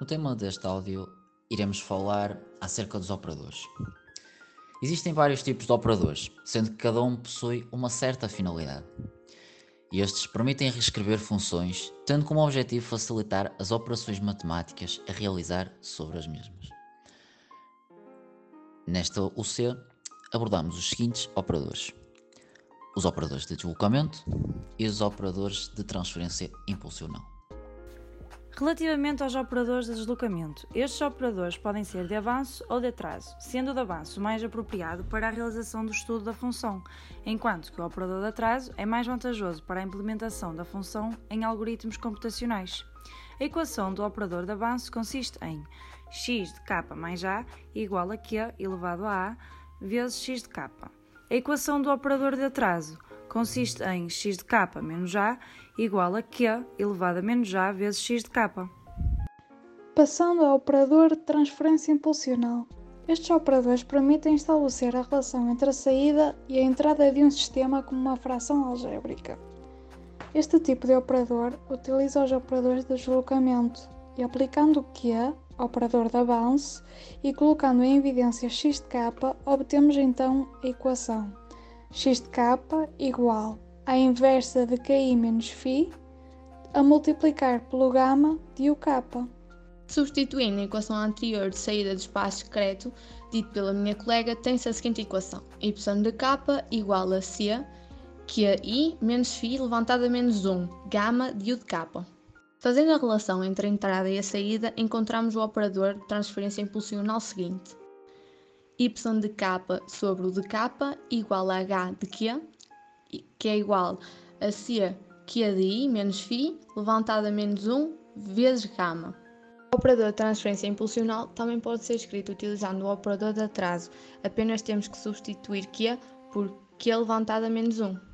No tema deste áudio, iremos falar acerca dos operadores. Existem vários tipos de operadores, sendo que cada um possui uma certa finalidade. E estes permitem reescrever funções, tendo como objetivo facilitar as operações matemáticas a realizar sobre as mesmas. Nesta UC, abordamos os seguintes operadores: os operadores de deslocamento e os operadores de transferência impulsional. Relativamente aos operadores de deslocamento, estes operadores podem ser de avanço ou de atraso, sendo o de avanço mais apropriado para a realização do estudo da função, enquanto que o operador de atraso é mais vantajoso para a implementação da função em algoritmos computacionais. A equação do operador de avanço consiste em x de k mais a igual a q elevado a a vezes x de k. A equação do operador de atraso consiste em x de k menos a igual a q elevado a menos a vezes x de k. Passando ao operador de transferência impulsional. Estes operadores permitem estabelecer a relação entre a saída e a entrada de um sistema como uma fração algébrica. Este tipo de operador utiliza os operadores de deslocamento e aplicando o Q, operador de avanço, e colocando em evidência x de k, obtemos então a equação x de k igual à inversa de KI menos φ a multiplicar pelo gama de UK. Substituindo a equação anterior de saída do espaço secreto, dito pela minha colega, tem-se a seguinte equação: y de k igual a c, que é i menos φ levantado a menos 1, gama de u de k. Fazendo a relação entre a entrada e a saída, encontramos o operador de transferência impulsional seguinte: y de k sobre o de k igual a h de q, que é igual a c q de i menos φ levantado a menos 1 vezes gama. O operador de transferência impulsional também pode ser escrito utilizando o operador de atraso, apenas temos que substituir q por q levantado a menos 1.